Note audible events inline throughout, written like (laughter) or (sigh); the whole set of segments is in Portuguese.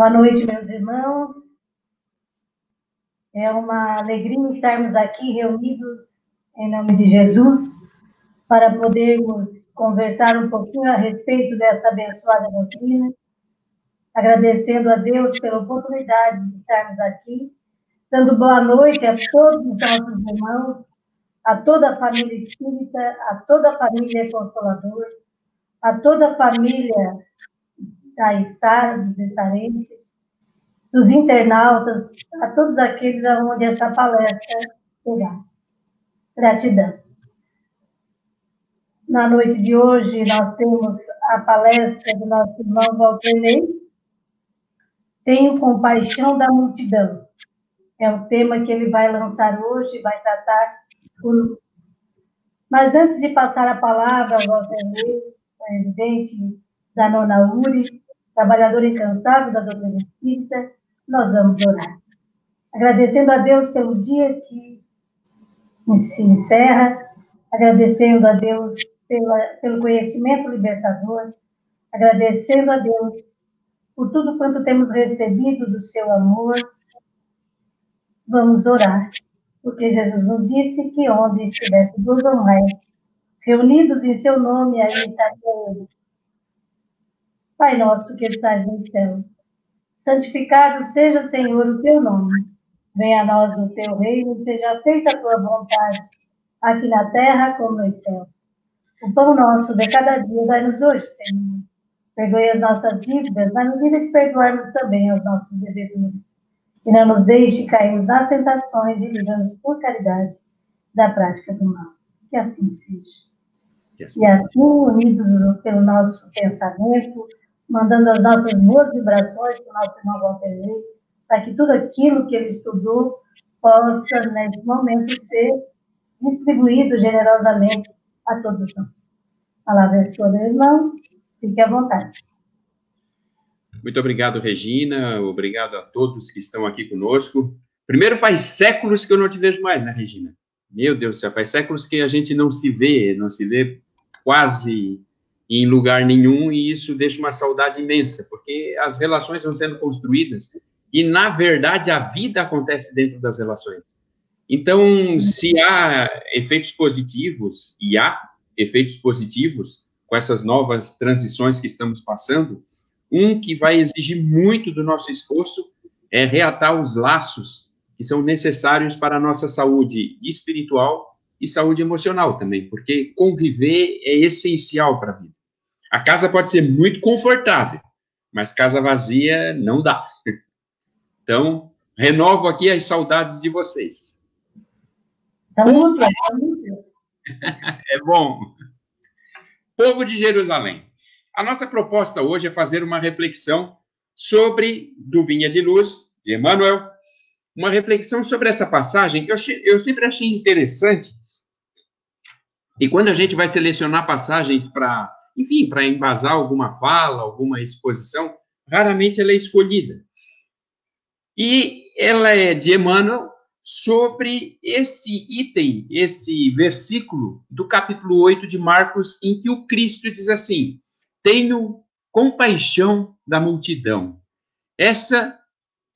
Boa noite, meus irmãos. É uma alegria estarmos aqui reunidos em nome de Jesus para podermos conversar um pouquinho a respeito dessa abençoada doutrina, agradecendo a Deus pela oportunidade de estarmos aqui, dando boa noite a todos os nossos irmãos, a toda a família espírita, a toda a família consoladora, a toda a família da Isara, dos Issarenses, dos internautas, a todos aqueles aonde essa palestra chegar. Gratidão. Na noite de hoje, nós temos a palestra do nosso irmão Walter Ney. Tenho compaixão da multidão. É o tema que ele vai lançar hoje, vai tratar por... Mas antes de passar a palavra ao Walter Ney, presidente da Nona URI, trabalhador incansável da doutrina espírita, nós vamos orar. Agradecendo a Deus pelo dia que se encerra, agradecendo a Deus pela, pelo conhecimento libertador, agradecendo a Deus por tudo quanto temos recebido do seu amor. Vamos orar, porque Jesus nos disse que onde estivesse dois ou mais reunidos em seu nome, aí estaria ele. Pai nosso que estás no céu, santificado seja, Senhor, o teu nome. Venha a nós o teu reino, seja feita a tua vontade, aqui na terra como nos céus. O pão nosso de cada dia dai-nos hoje, Senhor. Perdoe as nossas dívidas, na medida que perdoarmos também aos nossos devedores. E não nos deixe cair nas tentações e livra-nos por caridade da prática do mal. Que assim seja. Assim e assim, unidos pelo nosso pensamento, mandando as nossas boas vibrações para o nosso irmão Walter para que tudo aquilo que ele estudou possa, nesse momento, ser distribuído generosamente a todos nós. A palavra é sua, meu irmão. Fique à vontade. Muito obrigado, Regina. Obrigado a todos que estão aqui conosco. Primeiro, faz séculos que eu não te vejo mais, né, Regina? Meu Deus do céu, faz séculos que a gente não se vê, não se vê quase em lugar nenhum, e isso deixa uma saudade imensa, porque as relações vão sendo construídas, e, na verdade, a vida acontece dentro das relações. Então, se há efeitos positivos, e há efeitos positivos com essas novas transições que estamos passando, um que vai exigir muito do nosso esforço é reatar os laços que são necessários para a nossa saúde espiritual e saúde emocional também, porque conviver é essencial para a vida. A casa pode ser muito confortável, mas casa vazia não dá. Então, renovo aqui as saudades de vocês. Tá muito, (laughs) é bom. Povo de Jerusalém. A nossa proposta hoje é fazer uma reflexão sobre do Vinha de Luz, de Emmanuel, uma reflexão sobre essa passagem que eu, eu sempre achei interessante. E quando a gente vai selecionar passagens para enfim, para embasar alguma fala, alguma exposição, raramente ela é escolhida. E ela é de Emmanuel sobre esse item, esse versículo do capítulo 8 de Marcos, em que o Cristo diz assim: Tenho compaixão da multidão. Essa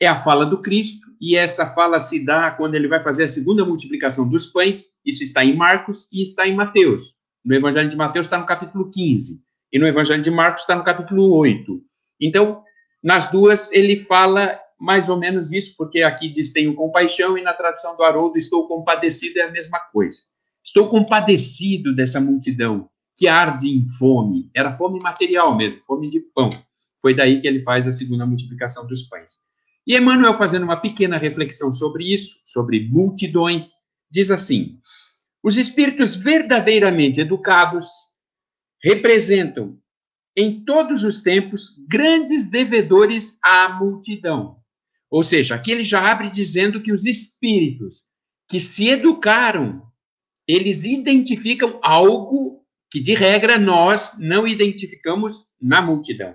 é a fala do Cristo, e essa fala se dá quando ele vai fazer a segunda multiplicação dos pães. Isso está em Marcos e está em Mateus. No Evangelho de Mateus está no capítulo 15 e no Evangelho de Marcos está no capítulo 8. Então, nas duas ele fala mais ou menos isso, porque aqui diz tenho compaixão e na tradução do Haroldo estou compadecido é a mesma coisa. Estou compadecido dessa multidão que arde em fome. Era fome material mesmo, fome de pão. Foi daí que ele faz a segunda multiplicação dos pães. E Emmanuel, fazendo uma pequena reflexão sobre isso, sobre multidões, diz assim: os espíritos verdadeiramente educados representam, em todos os tempos, grandes devedores à multidão. Ou seja, aqui ele já abre dizendo que os espíritos que se educaram, eles identificam algo que, de regra, nós não identificamos na multidão.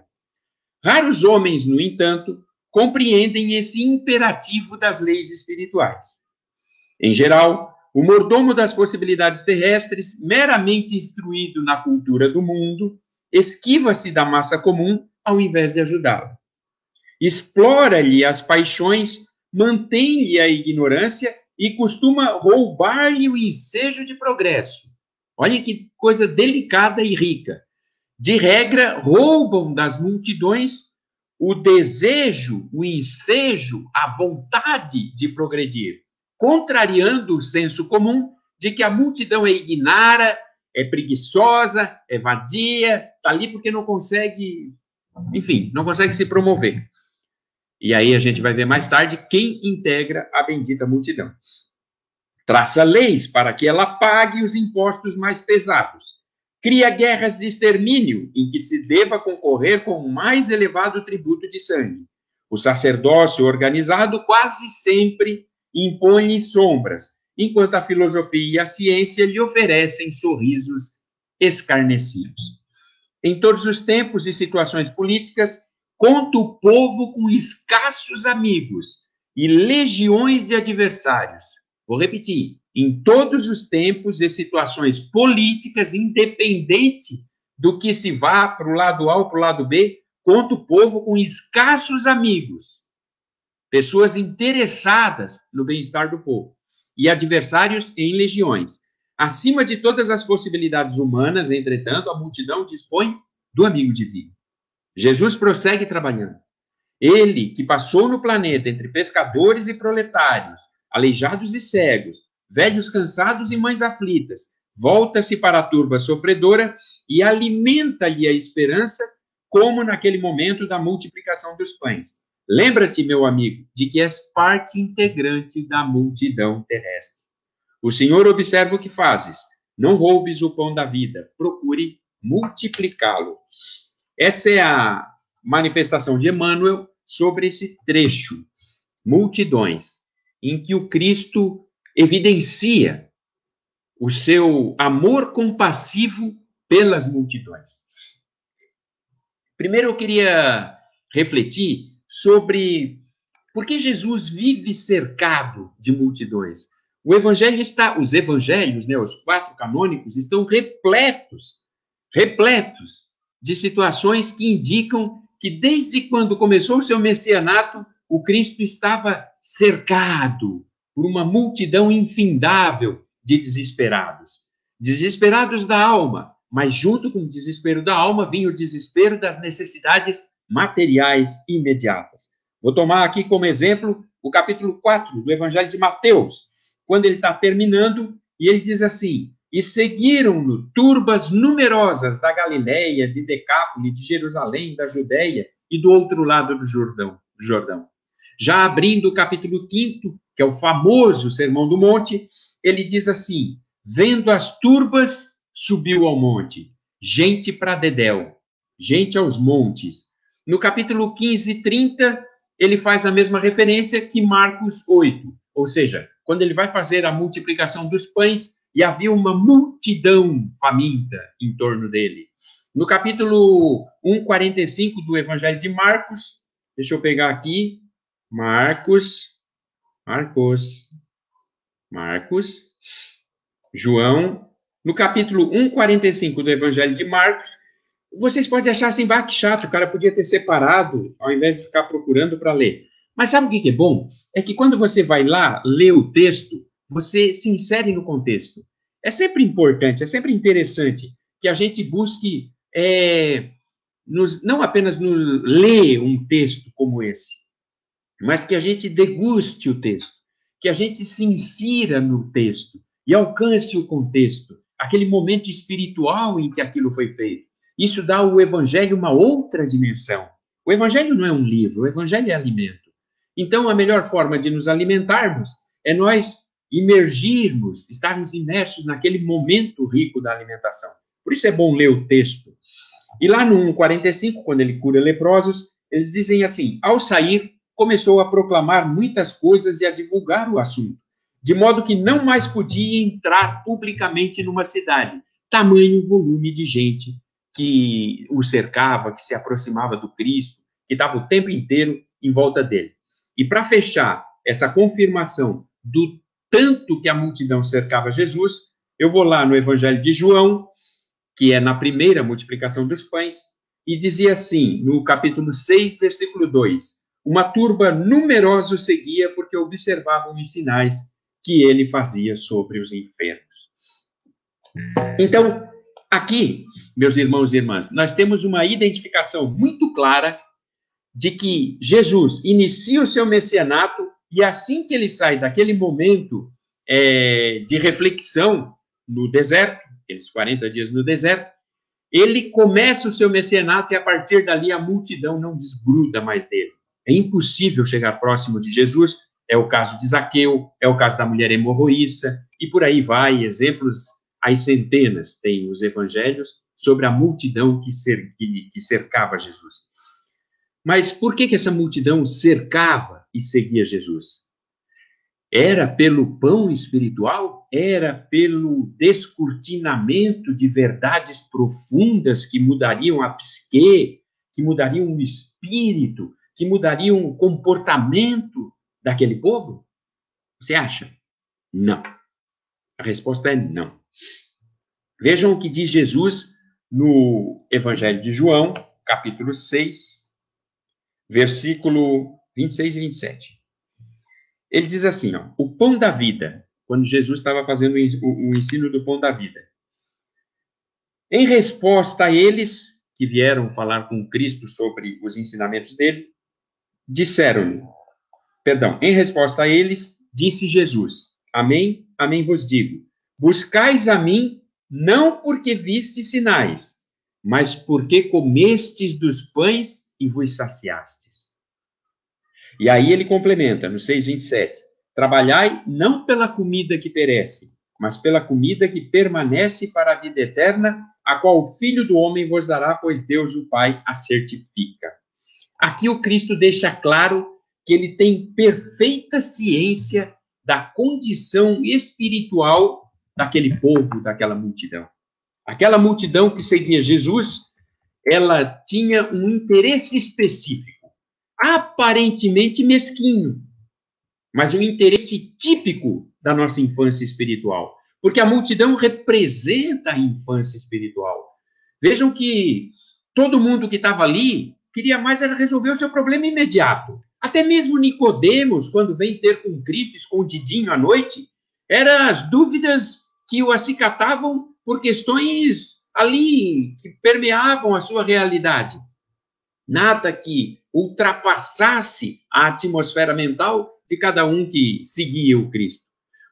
Raros homens, no entanto, compreendem esse imperativo das leis espirituais. Em geral, o mordomo das possibilidades terrestres, meramente instruído na cultura do mundo, esquiva-se da massa comum ao invés de ajudá-la. explora-lhe as paixões, mantém-lhe a ignorância e costuma roubar-lhe o ensejo de progresso. Olha que coisa delicada e rica. De regra, roubam das multidões o desejo, o ensejo, a vontade de progredir, contrariando o senso comum de que a multidão é ignara, é preguiçosa, é vadia, está ali porque não consegue, enfim, não consegue se promover. E aí a gente vai ver mais tarde quem integra a bendita multidão. Traça leis para que ela pague os impostos mais pesados. Cria guerras de extermínio em que se deva concorrer com o mais elevado tributo de sangue. O sacerdócio organizado quase sempre impõe sombras, enquanto a filosofia e a ciência lhe oferecem sorrisos escarnecidos. Em todos os tempos e situações políticas, conta o povo com escassos amigos e legiões de adversários. Vou repetir: em todos os tempos e situações políticas, independente do que se vá para o lado A ou para o lado B, conta o povo com escassos amigos, pessoas interessadas no bem-estar do povo e adversários em legiões. Acima de todas as possibilidades humanas, entretanto, a multidão dispõe do amigo divino. Jesus prossegue trabalhando. Ele, que passou no planeta entre pescadores e proletários, aleijados e cegos, velhos cansados e mães aflitas, volta-se para a turba sofredora e alimenta-lhe a esperança, como naquele momento da multiplicação dos pães. Lembra-te, meu amigo, de que és parte integrante da multidão terrestre. O Senhor observa o que fazes. Não roubes o pão da vida, procure multiplicá-lo. Essa é a manifestação de Emmanuel sobre esse trecho, multidões, em que o Cristo evidencia o seu amor compassivo pelas multidões. Primeiro eu queria refletir sobre por que Jesus vive cercado de multidões. O evangelho está, os evangelhos, né, os quatro canônicos estão repletos, repletos de situações que indicam que desde quando começou o seu messianato, o Cristo estava cercado por uma multidão infindável de desesperados. Desesperados da alma, mas junto com o desespero da alma vinha o desespero das necessidades materiais imediatas. Vou tomar aqui como exemplo o capítulo 4 do Evangelho de Mateus, quando ele está terminando, e ele diz assim: E seguiram-no turbas numerosas da Galiléia, de Decápole, de Jerusalém, da Judéia e do outro lado do Jordão. Jordão. Já abrindo o capítulo 5, que é o famoso Sermão do Monte, ele diz assim: Vendo as turbas, subiu ao monte, gente para Dedéu, gente aos montes, no capítulo 15, 30, ele faz a mesma referência que Marcos 8, ou seja, quando ele vai fazer a multiplicação dos pães e havia uma multidão faminta em torno dele. No capítulo 1:45 do Evangelho de Marcos, deixa eu pegar aqui, Marcos, Marcos, Marcos, João, no capítulo 1:45 do Evangelho de Marcos, vocês podem achar assim, bah, que chato, o cara podia ter separado, ao invés de ficar procurando para ler. Mas sabe o que é bom? É que quando você vai lá ler o texto, você se insere no contexto. É sempre importante, é sempre interessante que a gente busque é, nos, não apenas no, ler um texto como esse, mas que a gente deguste o texto, que a gente se insira no texto e alcance o contexto, aquele momento espiritual em que aquilo foi feito. Isso dá ao evangelho uma outra dimensão. O evangelho não é um livro, o evangelho é alimento. Então, a melhor forma de nos alimentarmos é nós imergirmos, estarmos imersos naquele momento rico da alimentação. Por isso é bom ler o texto. E lá no 1,45, quando ele cura leprosos, eles dizem assim: ao sair, começou a proclamar muitas coisas e a divulgar o assunto, de modo que não mais podia entrar publicamente numa cidade, tamanho volume de gente que o cercava, que se aproximava do Cristo, que estava o tempo inteiro em volta dele. E para fechar essa confirmação do tanto que a multidão cercava Jesus, eu vou lá no Evangelho de João, que é na primeira multiplicação dos pães, e dizia assim, no capítulo 6, versículo 2: uma turba numerosa o seguia porque observavam os sinais que ele fazia sobre os enfermos. Então, aqui, meus irmãos e irmãs, nós temos uma identificação muito clara de que Jesus inicia o seu messianato e assim que ele sai daquele momento é, de reflexão no deserto, aqueles 40 dias no deserto, ele começa o seu messianato e a partir dali a multidão não desgruda mais dele. É impossível chegar próximo de Jesus. É o caso de Zaqueu, é o caso da mulher hemorroíça, e por aí vai, exemplos às centenas tem os evangelhos sobre a multidão que, cer que, que cercava Jesus. Mas por que, que essa multidão cercava e seguia Jesus? Era pelo pão espiritual? Era pelo descortinamento de verdades profundas que mudariam a psique, que mudariam o espírito, que mudariam o comportamento daquele povo? Você acha? Não. A resposta é não. Vejam o que diz Jesus no Evangelho de João, capítulo 6, versículo 26 e 27. Ele diz assim, ó, o pão da vida, quando Jesus estava fazendo o, ensino do pão da vida. Em resposta a eles que vieram falar com Cristo sobre os ensinamentos dele, disseram-lhe, perdão, em resposta a eles, disse Jesus: Amém, amém vos digo. Buscais a mim não porque vistes sinais, mas porque comestes dos pães e vos saciastes. E aí ele complementa no 6:27. Trabalhai não pela comida que perece, mas pela comida que permanece para a vida eterna, a qual o Filho do homem vos dará, pois Deus o Pai a certifica. Aqui o Cristo deixa claro que ele tem perfeita ciência da condição espiritual daquele povo, daquela multidão. Aquela multidão que seguia Jesus, ela tinha um interesse específico aparentemente mesquinho, mas um interesse típico da nossa infância espiritual, porque a multidão representa a infância espiritual. Vejam que todo mundo que estava ali queria mais era resolver o seu problema imediato. Até mesmo Nicodemos, quando vem ter com Cristo escondidinho à noite, eram as dúvidas que o acicatavam por questões ali que permeavam a sua realidade. Nada que ultrapassasse a atmosfera mental de cada um que seguia o Cristo.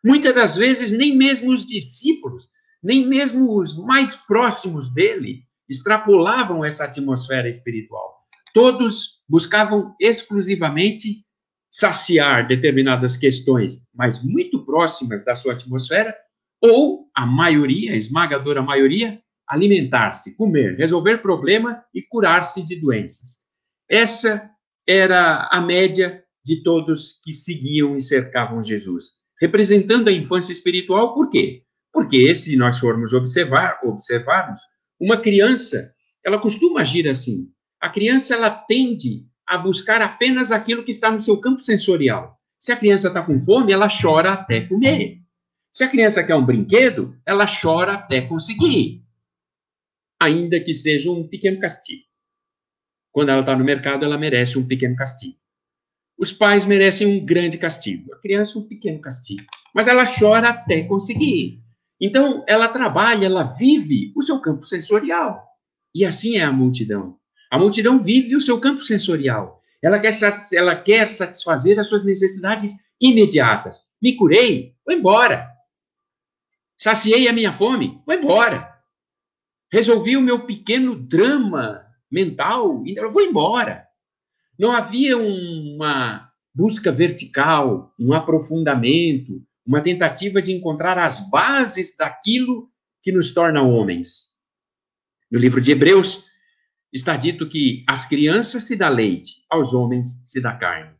Muitas das vezes, nem mesmo os discípulos, nem mesmo os mais próximos dele, extrapolavam essa atmosfera espiritual. Todos buscavam exclusivamente saciar determinadas questões, mas muito próximas da sua atmosfera, ou a maioria, a esmagadora maioria, alimentar-se, comer, resolver problema e curar-se de doenças. Essa era a média de todos que seguiam e cercavam Jesus, representando a infância espiritual, por quê? Porque se nós formos observar, observarmos, uma criança, ela costuma agir assim. A criança ela tende a buscar apenas aquilo que está no seu campo sensorial. Se a criança está com fome, ela chora até comer. Se a criança quer um brinquedo, ela chora até conseguir, ainda que seja um pequeno castigo. Quando ela está no mercado, ela merece um pequeno castigo. Os pais merecem um grande castigo. A criança, um pequeno castigo. Mas ela chora até conseguir. Então, ela trabalha, ela vive o seu campo sensorial. E assim é a multidão. A multidão vive o seu campo sensorial. Ela quer, ela quer satisfazer as suas necessidades imediatas. Me curei, vou embora. Saciei a minha fome, vou embora. Resolvi o meu pequeno drama mental, eu vou embora. Não havia uma busca vertical, um aprofundamento, uma tentativa de encontrar as bases daquilo que nos torna homens. No livro de Hebreus está dito que às crianças se dá leite, aos homens se dá carne,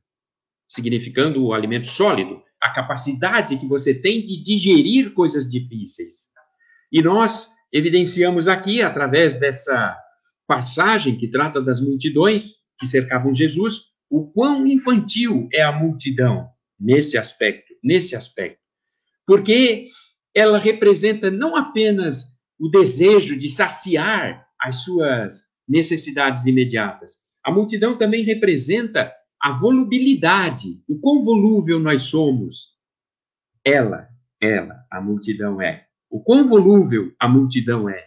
significando o alimento sólido, a capacidade que você tem de digerir coisas difíceis. E nós evidenciamos aqui, através dessa passagem que trata das multidões que cercavam Jesus, o quão infantil é a multidão nesse aspecto, nesse aspecto. Porque ela representa não apenas o desejo de saciar as suas necessidades imediatas. A multidão também representa a volubilidade, o quão volúvel nós somos. Ela, ela, a multidão é. O quão volúvel a multidão é.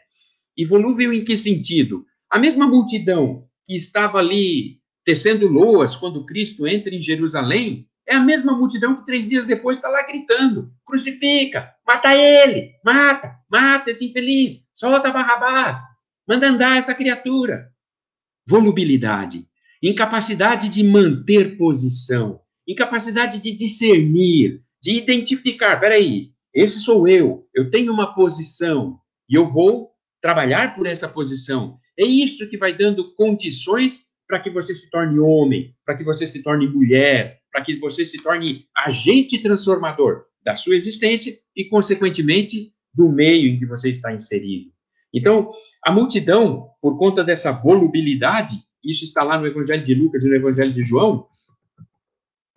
E volúvel em que sentido? A mesma multidão que estava ali tecendo loas quando Cristo entra em Jerusalém, é a mesma multidão que três dias depois está lá gritando: crucifica, mata ele, mata, mata esse infeliz, solta Barrabás, manda andar essa criatura. Volubilidade, incapacidade de manter posição, incapacidade de discernir, de identificar. Peraí, esse sou eu, eu tenho uma posição e eu vou trabalhar por essa posição. É isso que vai dando condições para que você se torne homem, para que você se torne mulher, para que você se torne agente transformador da sua existência e, consequentemente, do meio em que você está inserido. Então, a multidão, por conta dessa volubilidade, isso está lá no Evangelho de Lucas e no Evangelho de João,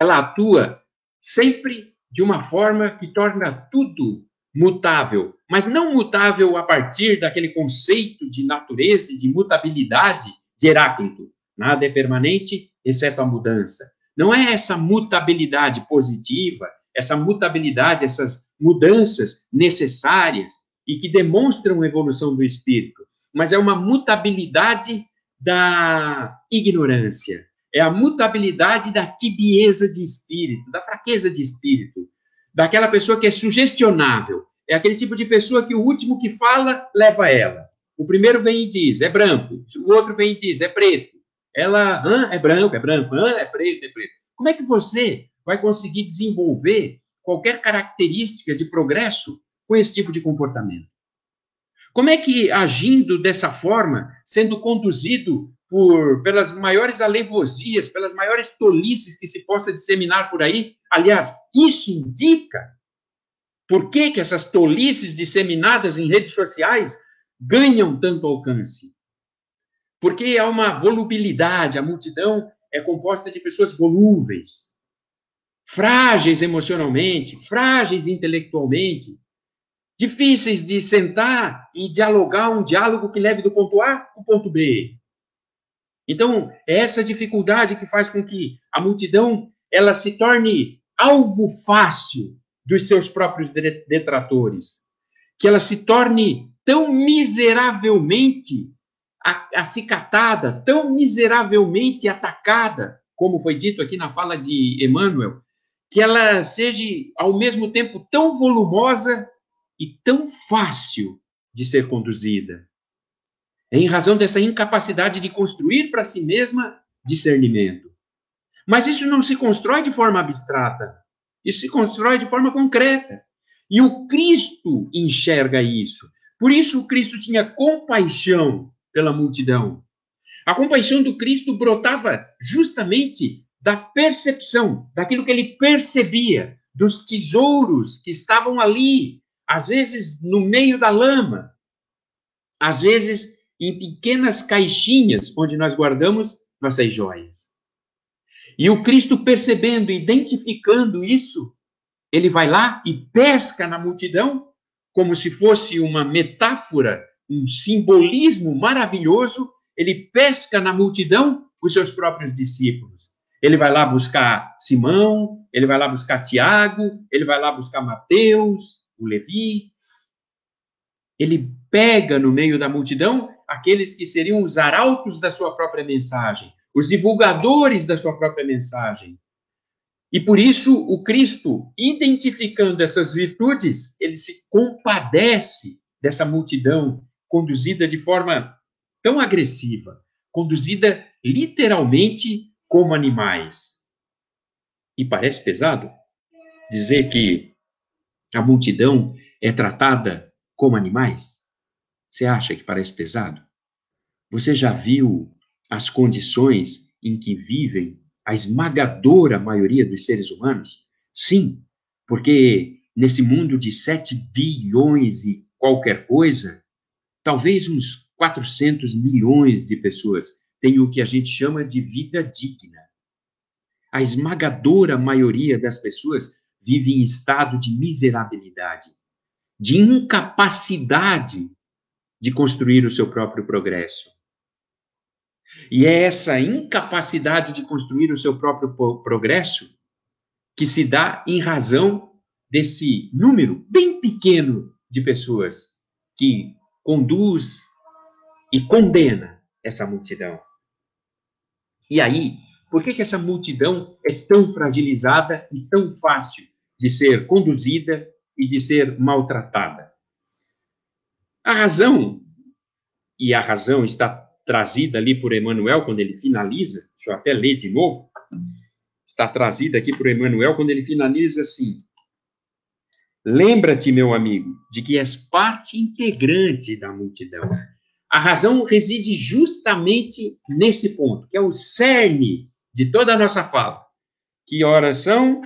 ela atua sempre de uma forma que torna tudo mutável, mas não mutável a partir daquele conceito de natureza e de mutabilidade de Heráclito. Nada é permanente, exceto a mudança. Não é essa mutabilidade positiva, essa mutabilidade, essas mudanças necessárias e que demonstram a evolução do espírito, mas é uma mutabilidade da ignorância, é a mutabilidade da tibieza de espírito, da fraqueza de espírito, daquela pessoa que é sugestionável, é aquele tipo de pessoa que o último que fala leva ela. O primeiro vem e diz, é branco, o outro vem e diz, é preto. Ela, Hã? é branco, é branco, Hã? é preto, é preto. Como é que você vai conseguir desenvolver qualquer característica de progresso com esse tipo de comportamento? Como é que, agindo dessa forma, sendo conduzido por, pelas maiores alevosias, pelas maiores tolices que se possa disseminar por aí, aliás, isso indica por que, que essas tolices disseminadas em redes sociais ganham tanto alcance? Porque há uma volubilidade, a multidão é composta de pessoas volúveis, frágeis emocionalmente, frágeis intelectualmente, difíceis de sentar e dialogar um diálogo que leve do ponto A ao ponto B. Então, é essa dificuldade que faz com que a multidão ela se torne alvo fácil dos seus próprios detratores, que ela se torne tão miseravelmente acicatada, tão miseravelmente atacada, como foi dito aqui na fala de Emmanuel, que ela seja ao mesmo tempo tão volumosa e tão fácil de ser conduzida. É em razão dessa incapacidade de construir para si mesma discernimento. Mas isso não se constrói de forma abstrata, isso se constrói de forma concreta. E o Cristo enxerga isso. Por isso o Cristo tinha compaixão pela multidão. A compaixão do Cristo brotava justamente da percepção, daquilo que ele percebia, dos tesouros que estavam ali, às vezes no meio da lama, às vezes em pequenas caixinhas onde nós guardamos nossas joias. E o Cristo percebendo, identificando isso, ele vai lá e pesca na multidão, como se fosse uma metáfora um simbolismo maravilhoso, ele pesca na multidão os seus próprios discípulos. Ele vai lá buscar Simão, ele vai lá buscar Tiago, ele vai lá buscar Mateus, o Levi. Ele pega no meio da multidão aqueles que seriam os arautos da sua própria mensagem, os divulgadores da sua própria mensagem. E por isso o Cristo, identificando essas virtudes, ele se compadece dessa multidão conduzida de forma tão agressiva, conduzida literalmente como animais. E parece pesado dizer que a multidão é tratada como animais? Você acha que parece pesado? Você já viu as condições em que vivem a esmagadora maioria dos seres humanos? Sim, porque nesse mundo de 7 bilhões e qualquer coisa, talvez uns 400 milhões de pessoas tenham o que a gente chama de vida digna. A esmagadora maioria das pessoas vive em estado de miserabilidade, de incapacidade de construir o seu próprio progresso. E é essa incapacidade de construir o seu próprio progresso que se dá em razão desse número bem pequeno de pessoas que conduz e condena essa multidão. E aí, por que, que essa multidão é tão fragilizada e tão fácil de ser conduzida e de ser maltratada? A razão, e a razão está trazida ali por Emmanuel quando ele finaliza, deixa eu até ler de novo, está trazida aqui por Emmanuel quando ele finaliza assim: Lembra-te, meu amigo, de que és parte integrante da multidão. A razão reside justamente nesse ponto, que é o cerne de toda a nossa fala. Que horas são?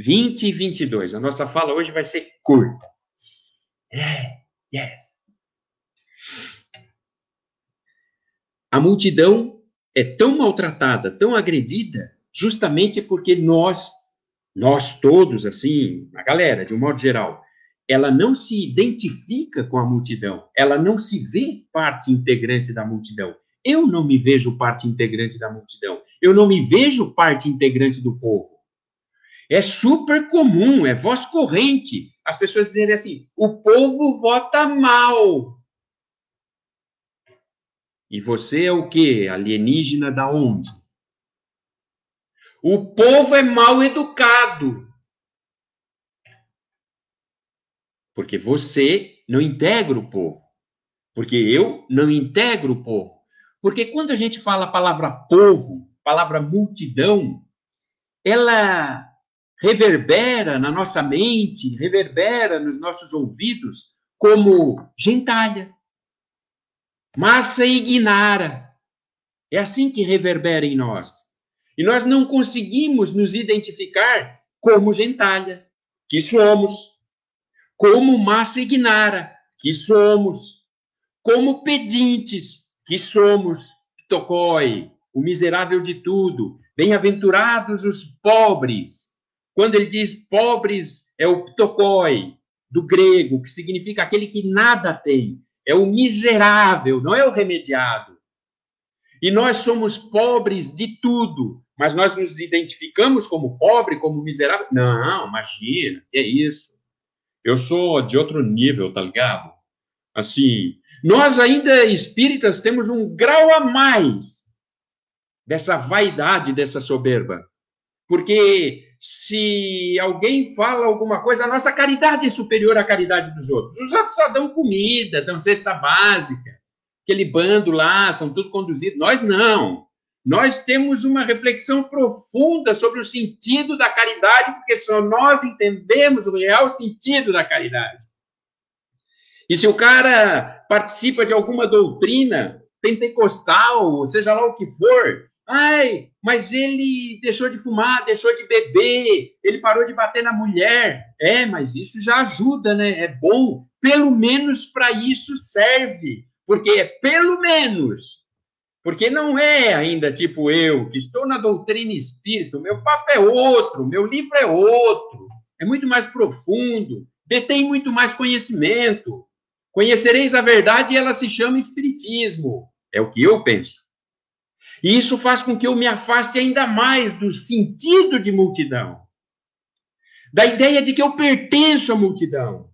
20 e 22. A nossa fala hoje vai ser curta. É, yes. A multidão é tão maltratada, tão agredida, justamente porque nós, nós todos, assim, a galera, de um modo geral, ela não se identifica com a multidão, ela não se vê parte integrante da multidão. Eu não me vejo parte integrante da multidão, eu não me vejo parte integrante do povo. É super comum, é voz corrente, as pessoas dizerem assim: o povo vota mal. E você é o quê? Alienígena da onde? O povo é mal educado. Porque você não integra o povo. Porque eu não integro o povo. Porque quando a gente fala a palavra povo, palavra multidão, ela reverbera na nossa mente, reverbera nos nossos ouvidos como gentalha, massa ignara. É assim que reverbera em nós. E nós não conseguimos nos identificar como gentalha, que somos, como massa ignara, que somos, como pedintes, que somos, Tocói, o miserável de tudo, bem-aventurados os pobres. Quando ele diz pobres, é o ptokoi, do grego, que significa aquele que nada tem, é o miserável, não é o remediado. E nós somos pobres de tudo, mas nós nos identificamos como pobre, como miserável? Não, imagina, é isso. Eu sou de outro nível, tá ligado? Assim, nós ainda espíritas temos um grau a mais dessa vaidade, dessa soberba. Porque se alguém fala alguma coisa, a nossa caridade é superior à caridade dos outros. Os outros só dão comida, dão cesta básica, aquele bando lá, são tudo conduzidos. Nós não. Nós temos uma reflexão profunda sobre o sentido da caridade, porque só nós entendemos o real sentido da caridade. E se o cara participa de alguma doutrina pentecostal, seja lá o que for, Ai, mas ele deixou de fumar, deixou de beber, ele parou de bater na mulher. É, mas isso já ajuda, né? É bom. Pelo menos para isso serve. Porque é pelo menos. Porque não é ainda tipo eu, que estou na doutrina espírita. Meu papo é outro, meu livro é outro. É muito mais profundo, detém muito mais conhecimento. Conhecereis a verdade e ela se chama Espiritismo. É o que eu penso. E isso faz com que eu me afaste ainda mais do sentido de multidão, da ideia de que eu pertenço à multidão,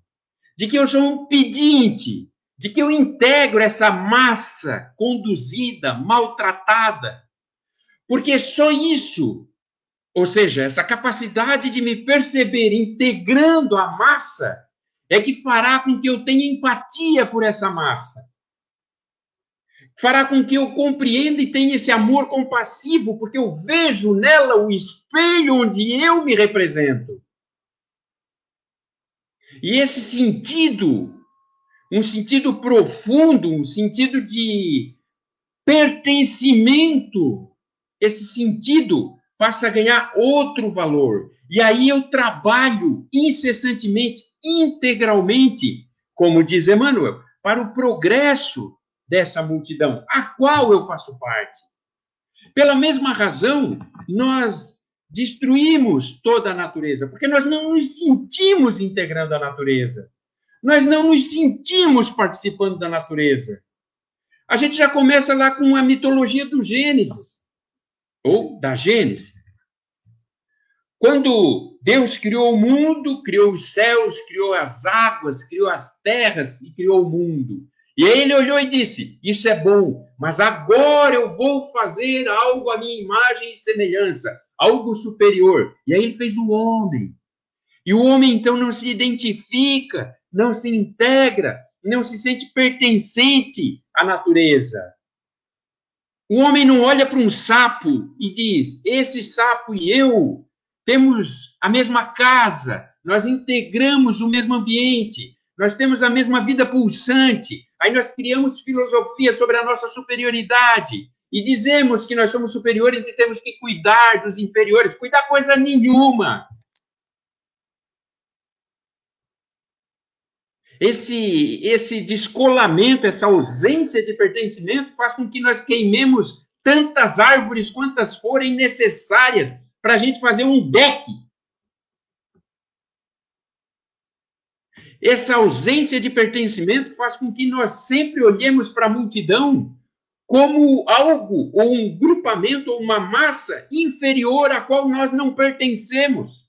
de que eu sou um pedinte, de que eu integro essa massa conduzida, maltratada. Porque só isso, ou seja, essa capacidade de me perceber integrando a massa, é que fará com que eu tenha empatia por essa massa fará com que eu compreenda e tenha esse amor compassivo, porque eu vejo nela o espelho onde eu me represento. E esse sentido, um sentido profundo, um sentido de pertencimento, esse sentido passa a ganhar outro valor. E aí eu trabalho incessantemente, integralmente, como diz Emmanuel, para o progresso dessa multidão, a qual eu faço parte. Pela mesma razão, nós destruímos toda a natureza, porque nós não nos sentimos integrando a natureza. Nós não nos sentimos participando da natureza. A gente já começa lá com a mitologia do Gênesis, ou da Gênesis. Quando Deus criou o mundo, criou os céus, criou as águas, criou as terras e criou o mundo. E ele olhou e disse: Isso é bom, mas agora eu vou fazer algo à minha imagem e semelhança, algo superior. E aí ele fez o homem. E o homem então não se identifica, não se integra, não se sente pertencente à natureza. O homem não olha para um sapo e diz: Esse sapo e eu temos a mesma casa, nós integramos o mesmo ambiente, nós temos a mesma vida pulsante. Aí nós criamos filosofia sobre a nossa superioridade e dizemos que nós somos superiores e temos que cuidar dos inferiores. Cuidar coisa nenhuma. Esse, esse descolamento, essa ausência de pertencimento faz com que nós queimemos tantas árvores quantas forem necessárias para a gente fazer um deck. Essa ausência de pertencimento faz com que nós sempre olhemos para a multidão como algo, ou um grupamento, ou uma massa inferior a qual nós não pertencemos.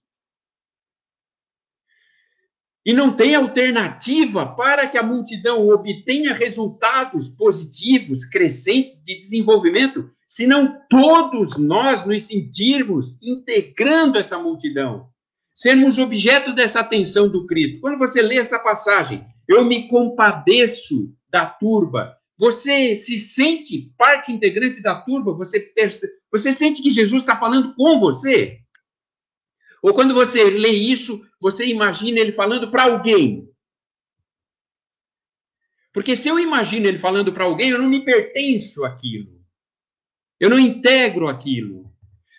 E não tem alternativa para que a multidão obtenha resultados positivos, crescentes de desenvolvimento, senão todos nós nos sentirmos integrando essa multidão, sermos objeto dessa atenção do Cristo. Quando você lê essa passagem, eu me compadeço da turba. Você se sente parte integrante da turba? Você, percebe, você sente que Jesus está falando com você? Ou quando você lê isso, você imagina ele falando para alguém. Porque se eu imagino ele falando para alguém, eu não me pertenço àquilo. Eu não integro aquilo.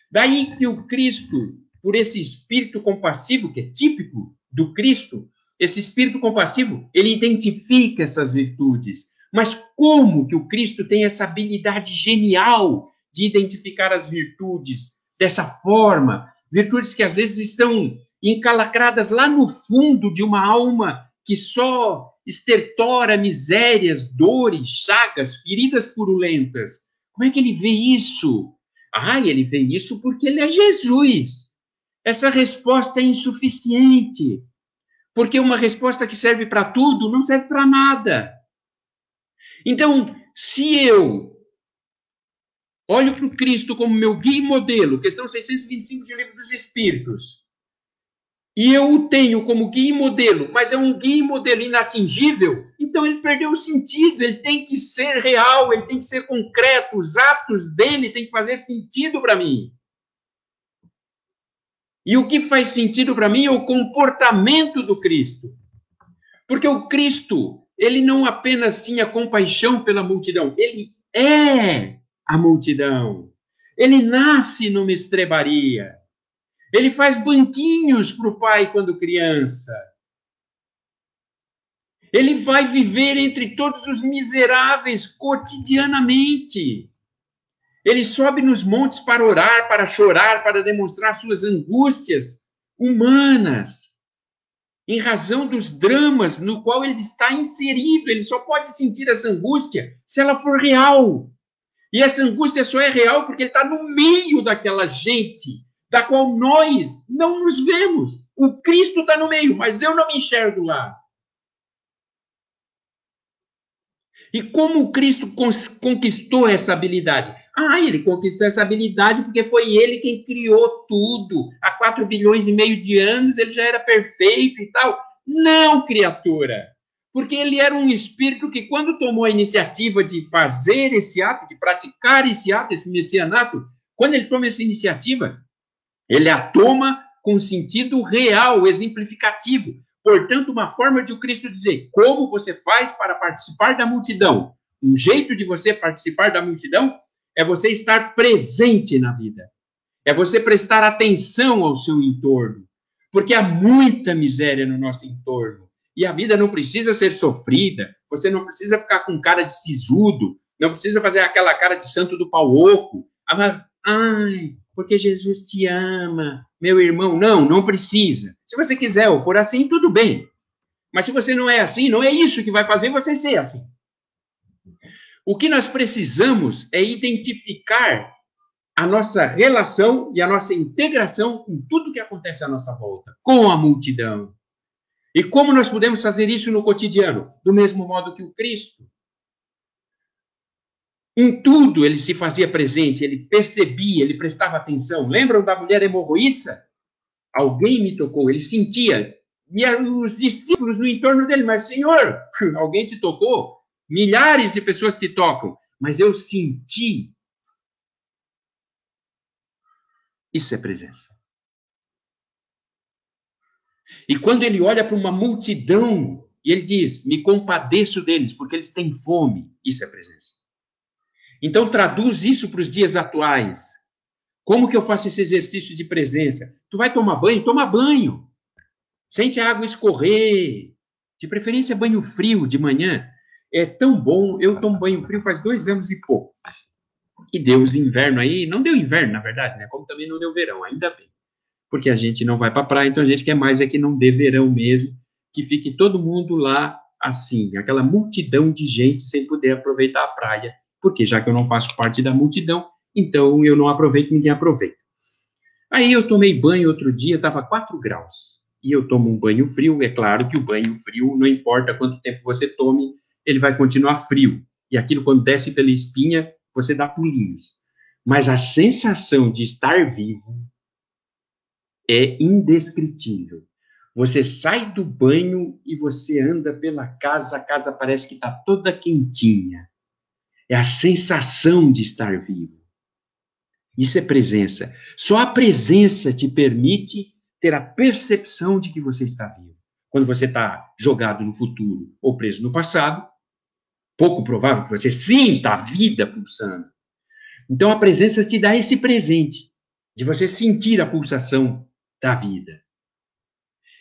Daí que o Cristo, por esse espírito compassivo, que é típico do Cristo, esse espírito compassivo, ele identifica essas virtudes. Mas como que o Cristo tem essa habilidade genial de identificar as virtudes dessa forma, virtudes que às vezes estão encalacradas lá no fundo de uma alma que só estertora misérias, dores, chagas, feridas purulentas. Como é que ele vê isso? Ah, ele vê isso porque ele é Jesus. Essa resposta é insuficiente. Porque uma resposta que serve para tudo não serve para nada. Então, se eu Olho para o Cristo como meu guia e modelo, questão 625 de Livro dos Espíritos. E eu o tenho como guia e modelo, mas é um guia e modelo inatingível, então ele perdeu o sentido, ele tem que ser real, ele tem que ser concreto, os atos dele têm que fazer sentido para mim. E o que faz sentido para mim é o comportamento do Cristo. Porque o Cristo, ele não apenas tinha compaixão pela multidão, ele é a multidão. Ele nasce numa estrebaria. Ele faz banquinhos para o pai quando criança. Ele vai viver entre todos os miseráveis cotidianamente. Ele sobe nos montes para orar, para chorar, para demonstrar suas angústias humanas, em razão dos dramas no qual ele está inserido. Ele só pode sentir essa angústia se ela for real. E essa angústia só é real porque ele está no meio daquela gente, da qual nós não nos vemos. O Cristo está no meio, mas eu não me enxergo lá. E como o Cristo conquistou essa habilidade? Ah, ele conquistou essa habilidade porque foi ele quem criou tudo. Há 4 bilhões e meio de anos ele já era perfeito e tal. Não, criatura porque ele era um espírito que, quando tomou a iniciativa de fazer esse ato, de praticar esse ato, esse messianato, quando ele toma essa iniciativa, ele a toma com sentido real, exemplificativo. Portanto, uma forma de o Cristo dizer como você faz para participar da multidão. Um jeito de você participar da multidão é você estar presente na vida. É você prestar atenção ao seu entorno. Porque há muita miséria no nosso entorno e a vida não precisa ser sofrida, você não precisa ficar com cara de sisudo, não precisa fazer aquela cara de santo do pau oco. Ai, porque Jesus te ama, meu irmão. Não, não precisa. Se você quiser ou for assim, tudo bem. Mas se você não é assim, não é isso que vai fazer você ser assim. O que nós precisamos é identificar a nossa relação e a nossa integração com tudo que acontece à nossa volta, com a multidão. E como nós podemos fazer isso no cotidiano? Do mesmo modo que o Cristo. Em tudo ele se fazia presente, ele percebia, ele prestava atenção. Lembram da mulher hemorroíça? Alguém me tocou, ele sentia. E os discípulos no entorno dele, mas Senhor, (laughs) alguém te tocou? Milhares de pessoas te tocam, mas eu senti. Isso é presença. E quando ele olha para uma multidão e ele diz: Me compadeço deles, porque eles têm fome. Isso é presença. Então, traduz isso para os dias atuais. Como que eu faço esse exercício de presença? Tu vai tomar banho? Toma banho. Sente a água escorrer. De preferência, banho frio de manhã. É tão bom. Eu tomo banho frio faz dois anos e pouco. E deu os inverno aí. Não deu inverno, na verdade, né? Como também não deu verão, ainda bem. Porque a gente não vai para praia, então a gente quer mais é que não dê verão mesmo. Que fique todo mundo lá assim, aquela multidão de gente sem poder aproveitar a praia. Porque já que eu não faço parte da multidão, então eu não aproveito, ninguém aproveita. Aí eu tomei banho outro dia, estava 4 graus. E eu tomo um banho frio, é claro que o banho frio, não importa quanto tempo você tome, ele vai continuar frio. E aquilo, quando desce pela espinha, você dá pulinhos. Mas a sensação de estar vivo é indescritível. Você sai do banho e você anda pela casa, a casa parece que está toda quentinha. É a sensação de estar vivo. Isso é presença. Só a presença te permite ter a percepção de que você está vivo. Quando você está jogado no futuro ou preso no passado, pouco provável que você sinta a vida pulsando. Então a presença te dá esse presente de você sentir a pulsação da vida.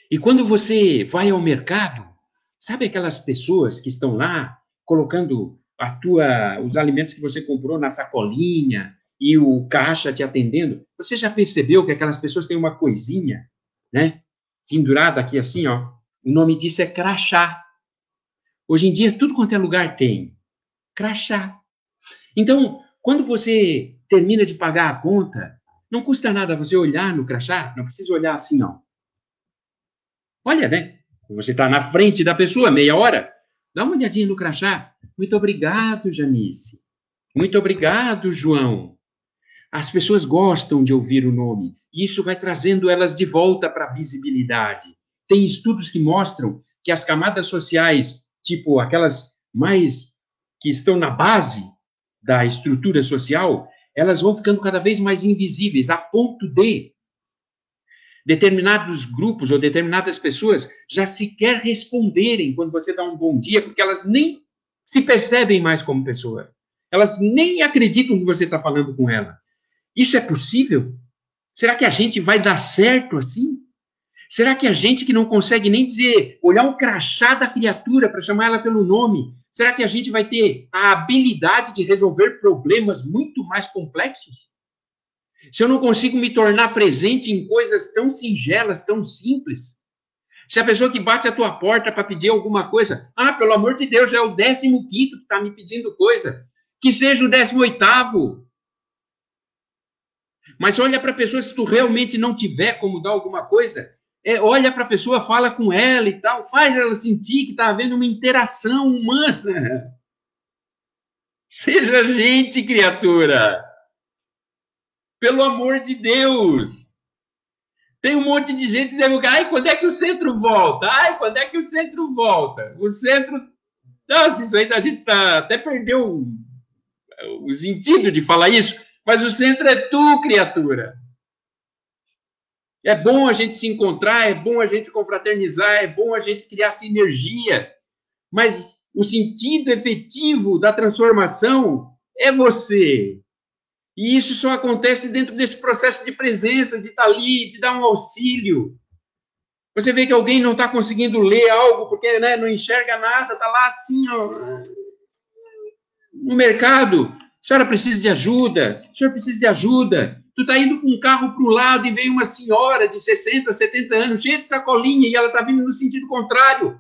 E quando você vai ao mercado, sabe aquelas pessoas que estão lá colocando a tua, os alimentos que você comprou na sacolinha e o caixa te atendendo? Você já percebeu que aquelas pessoas têm uma coisinha, né, pendurada aqui assim, ó? O nome disso é crachá. Hoje em dia, tudo quanto é lugar tem crachá. Então, quando você termina de pagar a conta, não custa nada você olhar no crachá, não precisa olhar assim, não. Olha, né? Você está na frente da pessoa, meia hora, dá uma olhadinha no crachá. Muito obrigado, Janice. Muito obrigado, João. As pessoas gostam de ouvir o nome, e isso vai trazendo elas de volta para a visibilidade. Tem estudos que mostram que as camadas sociais tipo aquelas mais que estão na base da estrutura social, elas vão ficando cada vez mais invisíveis, a ponto de determinados grupos ou determinadas pessoas já sequer responderem quando você dá um bom dia, porque elas nem se percebem mais como pessoa. Elas nem acreditam que você está falando com ela. Isso é possível? Será que a gente vai dar certo assim? Será que a gente que não consegue nem dizer, olhar um crachá da criatura para chamar ela pelo nome, será que a gente vai ter a habilidade de resolver problemas muito mais complexos? Se eu não consigo me tornar presente em coisas tão singelas, tão simples, se a pessoa que bate a tua porta para pedir alguma coisa, ah, pelo amor de Deus, é o décimo quinto que está me pedindo coisa, que seja o décimo oitavo. Mas olha para a pessoa, se tu realmente não tiver como dar alguma coisa, é, olha para a pessoa, fala com ela e tal, faz ela sentir que está havendo uma interação humana. (laughs) Seja gente, criatura. Pelo amor de Deus. Tem um monte de gente dizendo, ai, quando é que o centro volta? Ai, quando é que o centro volta? O centro. Nossa, isso aí a gente tá, até perdeu o, o sentido de falar isso, mas o centro é tu, criatura. É bom a gente se encontrar, é bom a gente confraternizar, é bom a gente criar sinergia, mas o sentido efetivo da transformação é você. E isso só acontece dentro desse processo de presença, de estar ali, de dar um auxílio. Você vê que alguém não está conseguindo ler algo porque né, não enxerga nada, está lá assim, ó, no mercado. A senhora precisa de ajuda, o senhor precisa de ajuda. Tu tá indo com um carro para o lado e vem uma senhora de 60, 70 anos, cheia de sacolinha, e ela tá vindo no sentido contrário.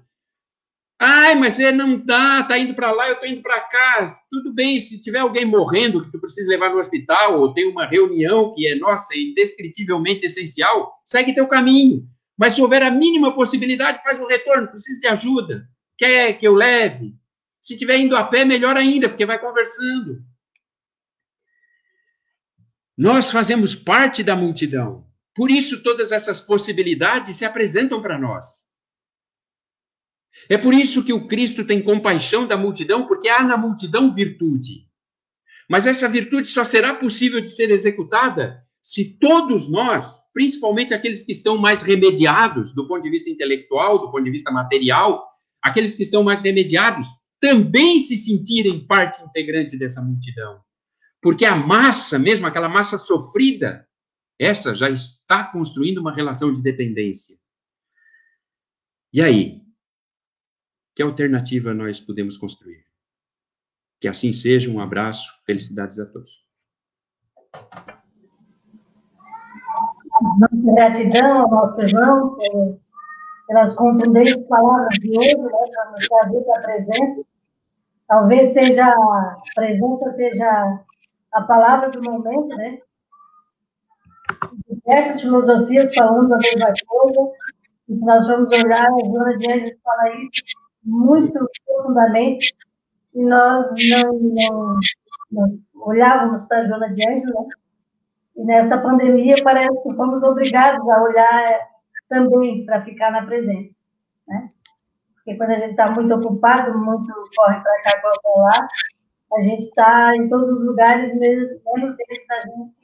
Ai, mas você não tá, tá indo para lá, eu tô indo para cá. Tudo bem, se tiver alguém morrendo que tu precisa levar no hospital, ou tem uma reunião que é, nossa, indescritivelmente essencial, segue teu caminho. Mas se houver a mínima possibilidade, faz um retorno, precisa de ajuda. Quer que eu leve? Se estiver indo a pé, melhor ainda, porque vai conversando. Nós fazemos parte da multidão. Por isso, todas essas possibilidades se apresentam para nós. É por isso que o Cristo tem compaixão da multidão, porque há na multidão virtude. Mas essa virtude só será possível de ser executada se todos nós, principalmente aqueles que estão mais remediados do ponto de vista intelectual, do ponto de vista material, aqueles que estão mais remediados, também se sentirem parte integrante dessa multidão. Porque a massa, mesmo aquela massa sofrida, essa já está construindo uma relação de dependência. E aí? Que alternativa nós podemos construir? Que assim seja, um abraço, felicidades a todos. Nossa gratidão ao nosso irmão pelas contundentes palavras de hoje, né, para nos trazer a presença. Talvez seja a presença seja a palavra do momento, né? Diversas filosofias falando a mesma coisa, e nós vamos olhar, a Joana de Anjos fala isso muito profundamente, e nós não, não, não olhávamos para a Joana de Anjos, né? E nessa pandemia parece que fomos obrigados a olhar também para ficar na presença, né? Porque quando a gente está muito ocupado, muito corre para cá, corre para lá, a gente está em todos os lugares, menos dentro da gente,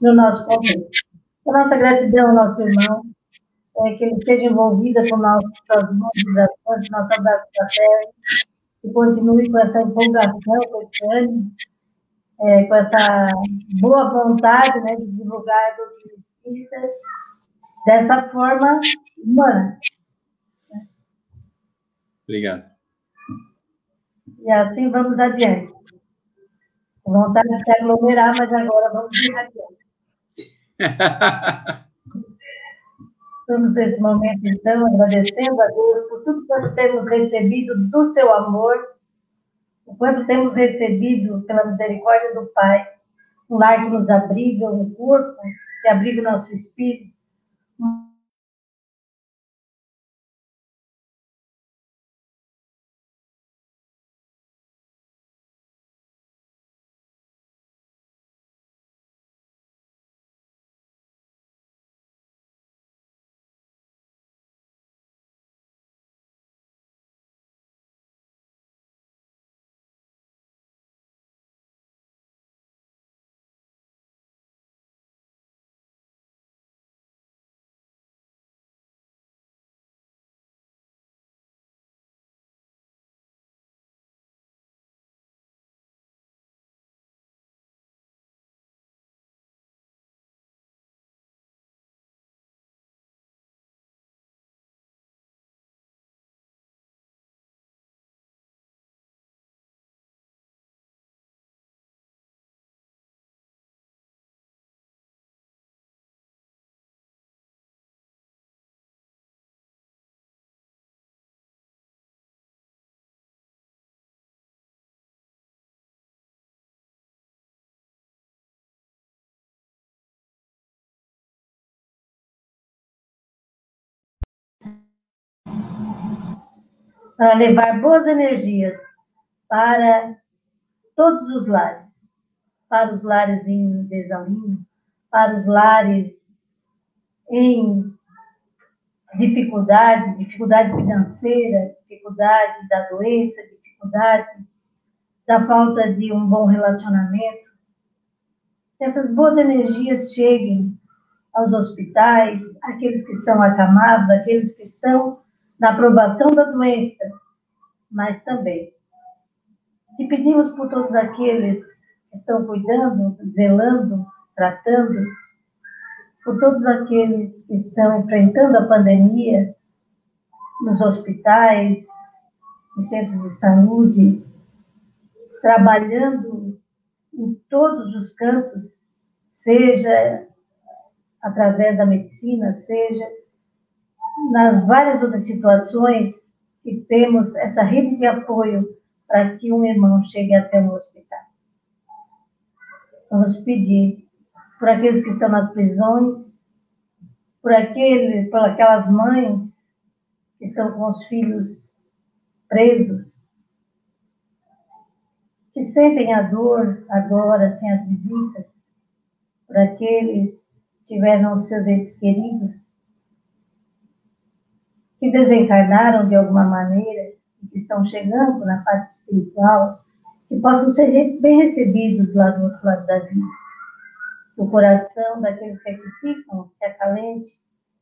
no nosso contexto. A nossa gratidão ao nosso irmão, é, que ele esteja envolvido com nossas mobilizações, nosso abraço da terra, que continue com essa empolgação, com esse ânimo, é, com essa boa vontade né, de divulgar a doutrina espírita dessa forma humana. Obrigado. E assim vamos adiante. Vontade de se aglomerar, mas agora vamos ir adiante. (laughs) Estamos nesse momento, então, agradecendo a Deus por tudo que temos recebido do seu amor, o quanto temos recebido pela misericórdia do Pai, um lar que nos abriga, um corpo que abriga o nosso espírito, para levar boas energias para todos os lares, para os lares em desalinho, para os lares em dificuldade, dificuldade financeira, dificuldade da doença, dificuldade da falta de um bom relacionamento. Que essas boas energias cheguem aos hospitais, aqueles que estão acamados, aqueles que estão na aprovação da doença, mas também te pedimos por todos aqueles que estão cuidando, zelando, tratando, por todos aqueles que estão enfrentando a pandemia nos hospitais, nos centros de saúde, trabalhando em todos os campos, seja através da medicina, seja nas várias outras situações que temos essa rede de apoio para que um irmão chegue até o hospital. Vamos pedir por aqueles que estão nas prisões, por, aquele, por aquelas mães que estão com os filhos presos, que sentem a dor agora sem as visitas, por aqueles que tiveram os seus entes queridos, que desencarnaram de alguma maneira e que estão chegando na parte espiritual, que possam ser bem recebidos lá do outro lado da vida. O coração daqueles que ficam se acalente,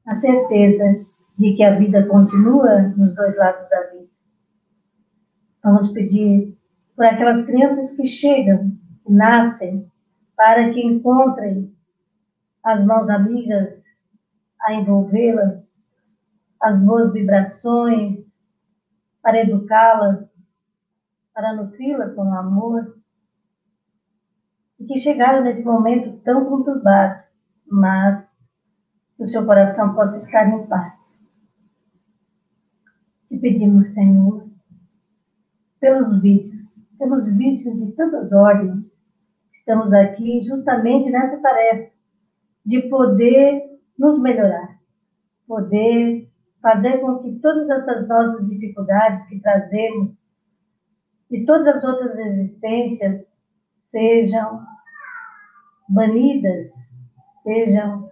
a certeza de que a vida continua nos dois lados da vida. Vamos pedir por aquelas crianças que chegam, que nascem, para que encontrem as mãos amigas a envolvê-las as boas vibrações, para educá-las, para nutri-las com amor, e que chegaram nesse momento tão conturbado, mas que o seu coração possa estar em paz. Te pedimos, Senhor, pelos vícios, pelos vícios de tantas ordens, estamos aqui justamente nessa tarefa de poder nos melhorar, poder fazer com que todas essas nossas dificuldades que trazemos e todas as outras existências sejam banidas, sejam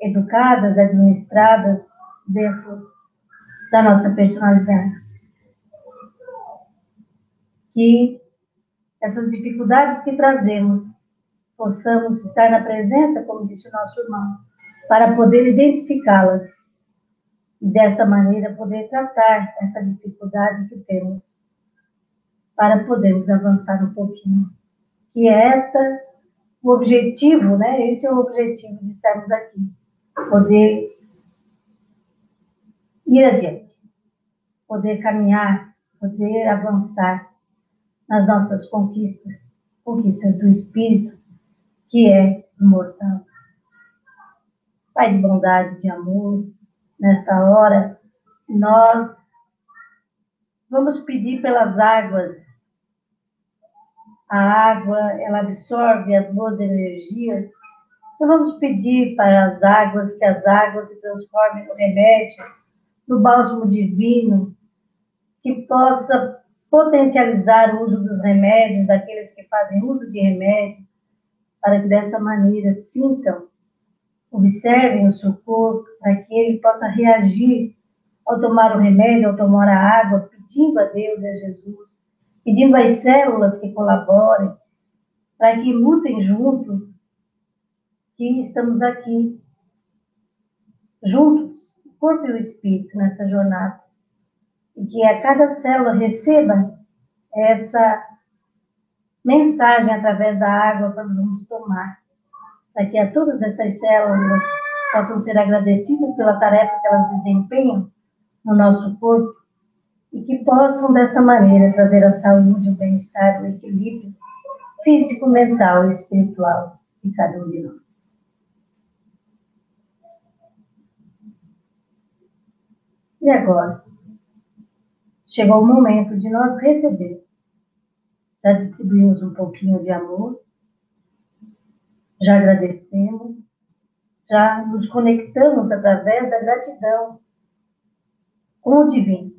educadas, administradas dentro da nossa personalidade. Que essas dificuldades que trazemos possamos estar na presença, como disse o nosso irmão, para poder identificá-las e dessa maneira poder tratar essa dificuldade que temos para podermos avançar um pouquinho. Que é esta o objetivo, né? Esse é o objetivo de estarmos aqui, poder ir adiante, poder caminhar, poder avançar nas nossas conquistas, conquistas do espírito, que é imortal. Pai de bondade, de amor, nesta hora, nós vamos pedir pelas águas. A água, ela absorve as boas energias. Então, vamos pedir para as águas, que as águas se transformem no remédio, no bálsamo divino, que possa potencializar o uso dos remédios, daqueles que fazem uso de remédio, para que dessa maneira sintam Observem o seu corpo para que ele possa reagir ao tomar o remédio, ao tomar a água, pedindo a Deus e a Jesus, pedindo às células que colaborem, para que lutem juntos, que estamos aqui, juntos, o corpo e o espírito, nessa jornada. E que a cada célula receba essa mensagem através da água para vamos tomar para que todas essas células possam ser agradecidas pela tarefa que elas desempenham no nosso corpo e que possam, dessa maneira, trazer a saúde, o bem-estar, o equilíbrio físico, mental e espiritual de cada um de nós. E agora, chegou o momento de nós receber. Já distribuímos um pouquinho de amor já agradecemos, já nos conectamos através da gratidão com o divino.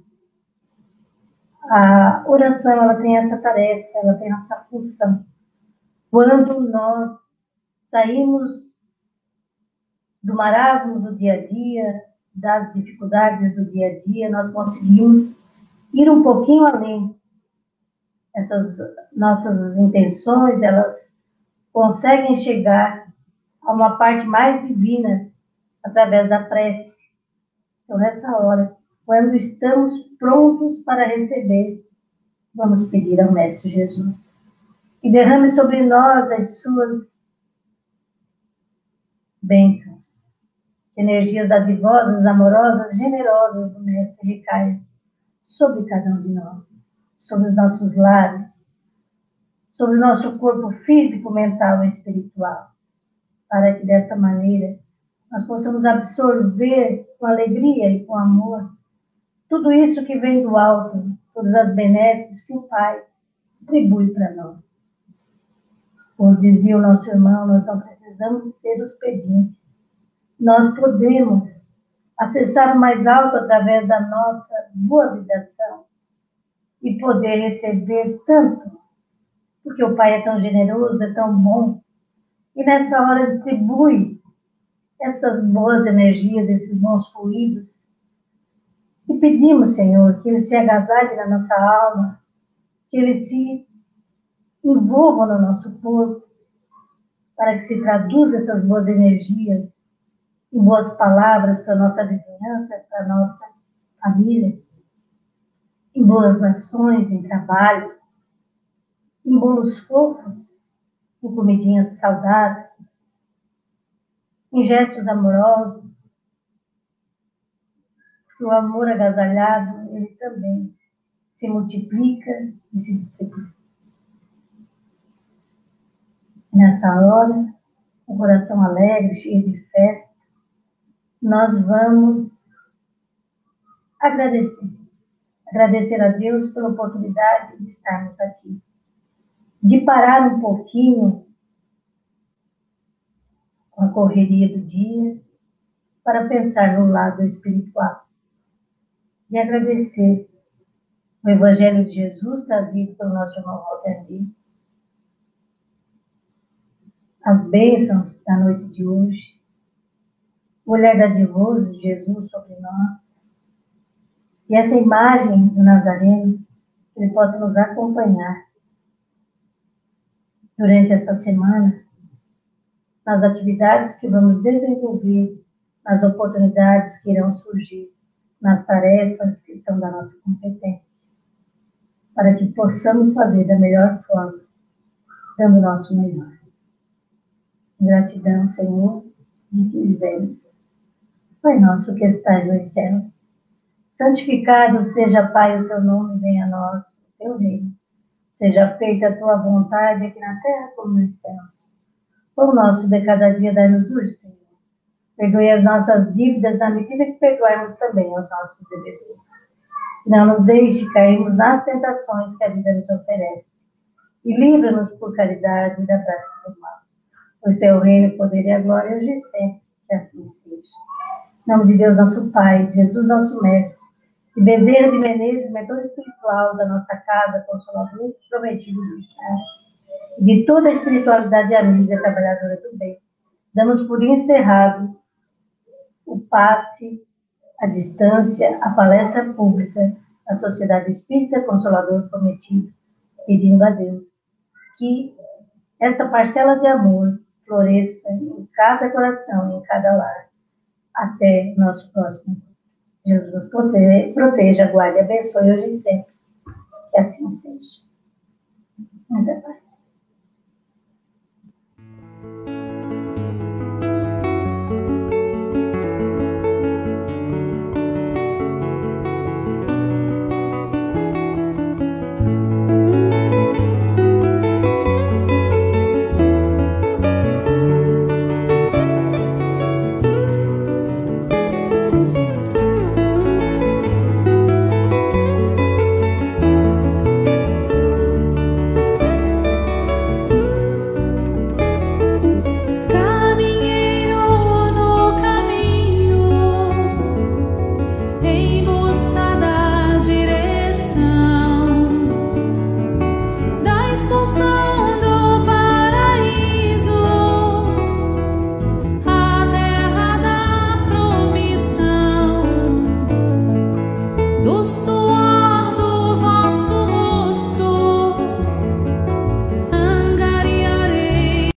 A oração ela tem essa tarefa, ela tem essa função. Quando nós saímos do marasmo do dia a dia, das dificuldades do dia a dia, nós conseguimos ir um pouquinho além. Essas nossas intenções, elas conseguem chegar a uma parte mais divina através da prece. Então, nessa hora, quando estamos prontos para receber, vamos pedir ao Mestre Jesus que derrame sobre nós as suas bênçãos, energias dadivosas, amorosas, generosas do Mestre recaia sobre cada um de nós, sobre os nossos lares, sobre o nosso corpo físico, mental e espiritual, para que dessa maneira nós possamos absorver com alegria e com amor tudo isso que vem do alto, todas as benesses que o Pai distribui para nós. Como dizia o nosso irmão, nós não precisamos ser os pedintes. Nós podemos acessar o mais alto através da nossa boa vibração e poder receber tanto, porque o Pai é tão generoso, é tão bom, e nessa hora distribui essas boas energias, esses bons fluidos. E pedimos, Senhor, que Ele se agasalhe na nossa alma, que Ele se envolva no nosso corpo, para que se traduza essas boas energias em boas palavras para a nossa vizinhança, para a nossa família, em boas ações, em trabalho, em bolos fofos, em comidinhas saudáveis, em gestos amorosos. O amor agasalhado, ele também se multiplica e se distribui. Nessa hora, o coração alegre, cheio de festa, nós vamos agradecer. Agradecer a Deus pela oportunidade de estarmos aqui. De parar um pouquinho com a correria do dia para pensar no lado espiritual. E agradecer o Evangelho de Jesus trazido pelo nosso irmão Walter as bênçãos da noite de hoje, o olhar dadivoso de Jesus sobre nós, e essa imagem do Nazareno, que ele possa nos acompanhar durante essa semana, nas atividades que vamos desenvolver, nas oportunidades que irão surgir, nas tarefas que são da nossa competência, para que possamos fazer da melhor forma, dando o nosso melhor. Gratidão, Senhor, e dizemos, Pai nosso que estás nos céus, santificado seja, Pai, o teu nome, venha a nós o teu reino. Seja feita a tua vontade aqui na terra como nos céus. O nosso de cada dia dá-nos hoje, Senhor. Perdoe as nossas dívidas na medida que perdoarmos também aos nossos devedores. Não nos deixe cairmos nas tentações que a vida nos oferece. E livra-nos por caridade da prática do mal pois teu reino, poder e a glória hoje e sempre, que assim seja. Em nome de Deus, nosso Pai, Jesus, nosso Mestre, Bezerra de Menezes, mentor espiritual da nossa casa, consolador prometido do céu, de toda a espiritualidade amiga, trabalhadora do bem, damos por encerrado o passe, a distância, a palestra pública da Sociedade Espírita Consolador Prometido, pedindo a Deus que essa parcela de amor floresça em cada coração, em cada lar, até nosso próximo. Jesus proteja, guarde e abençoe hoje e sempre. Que assim seja. Muita paz.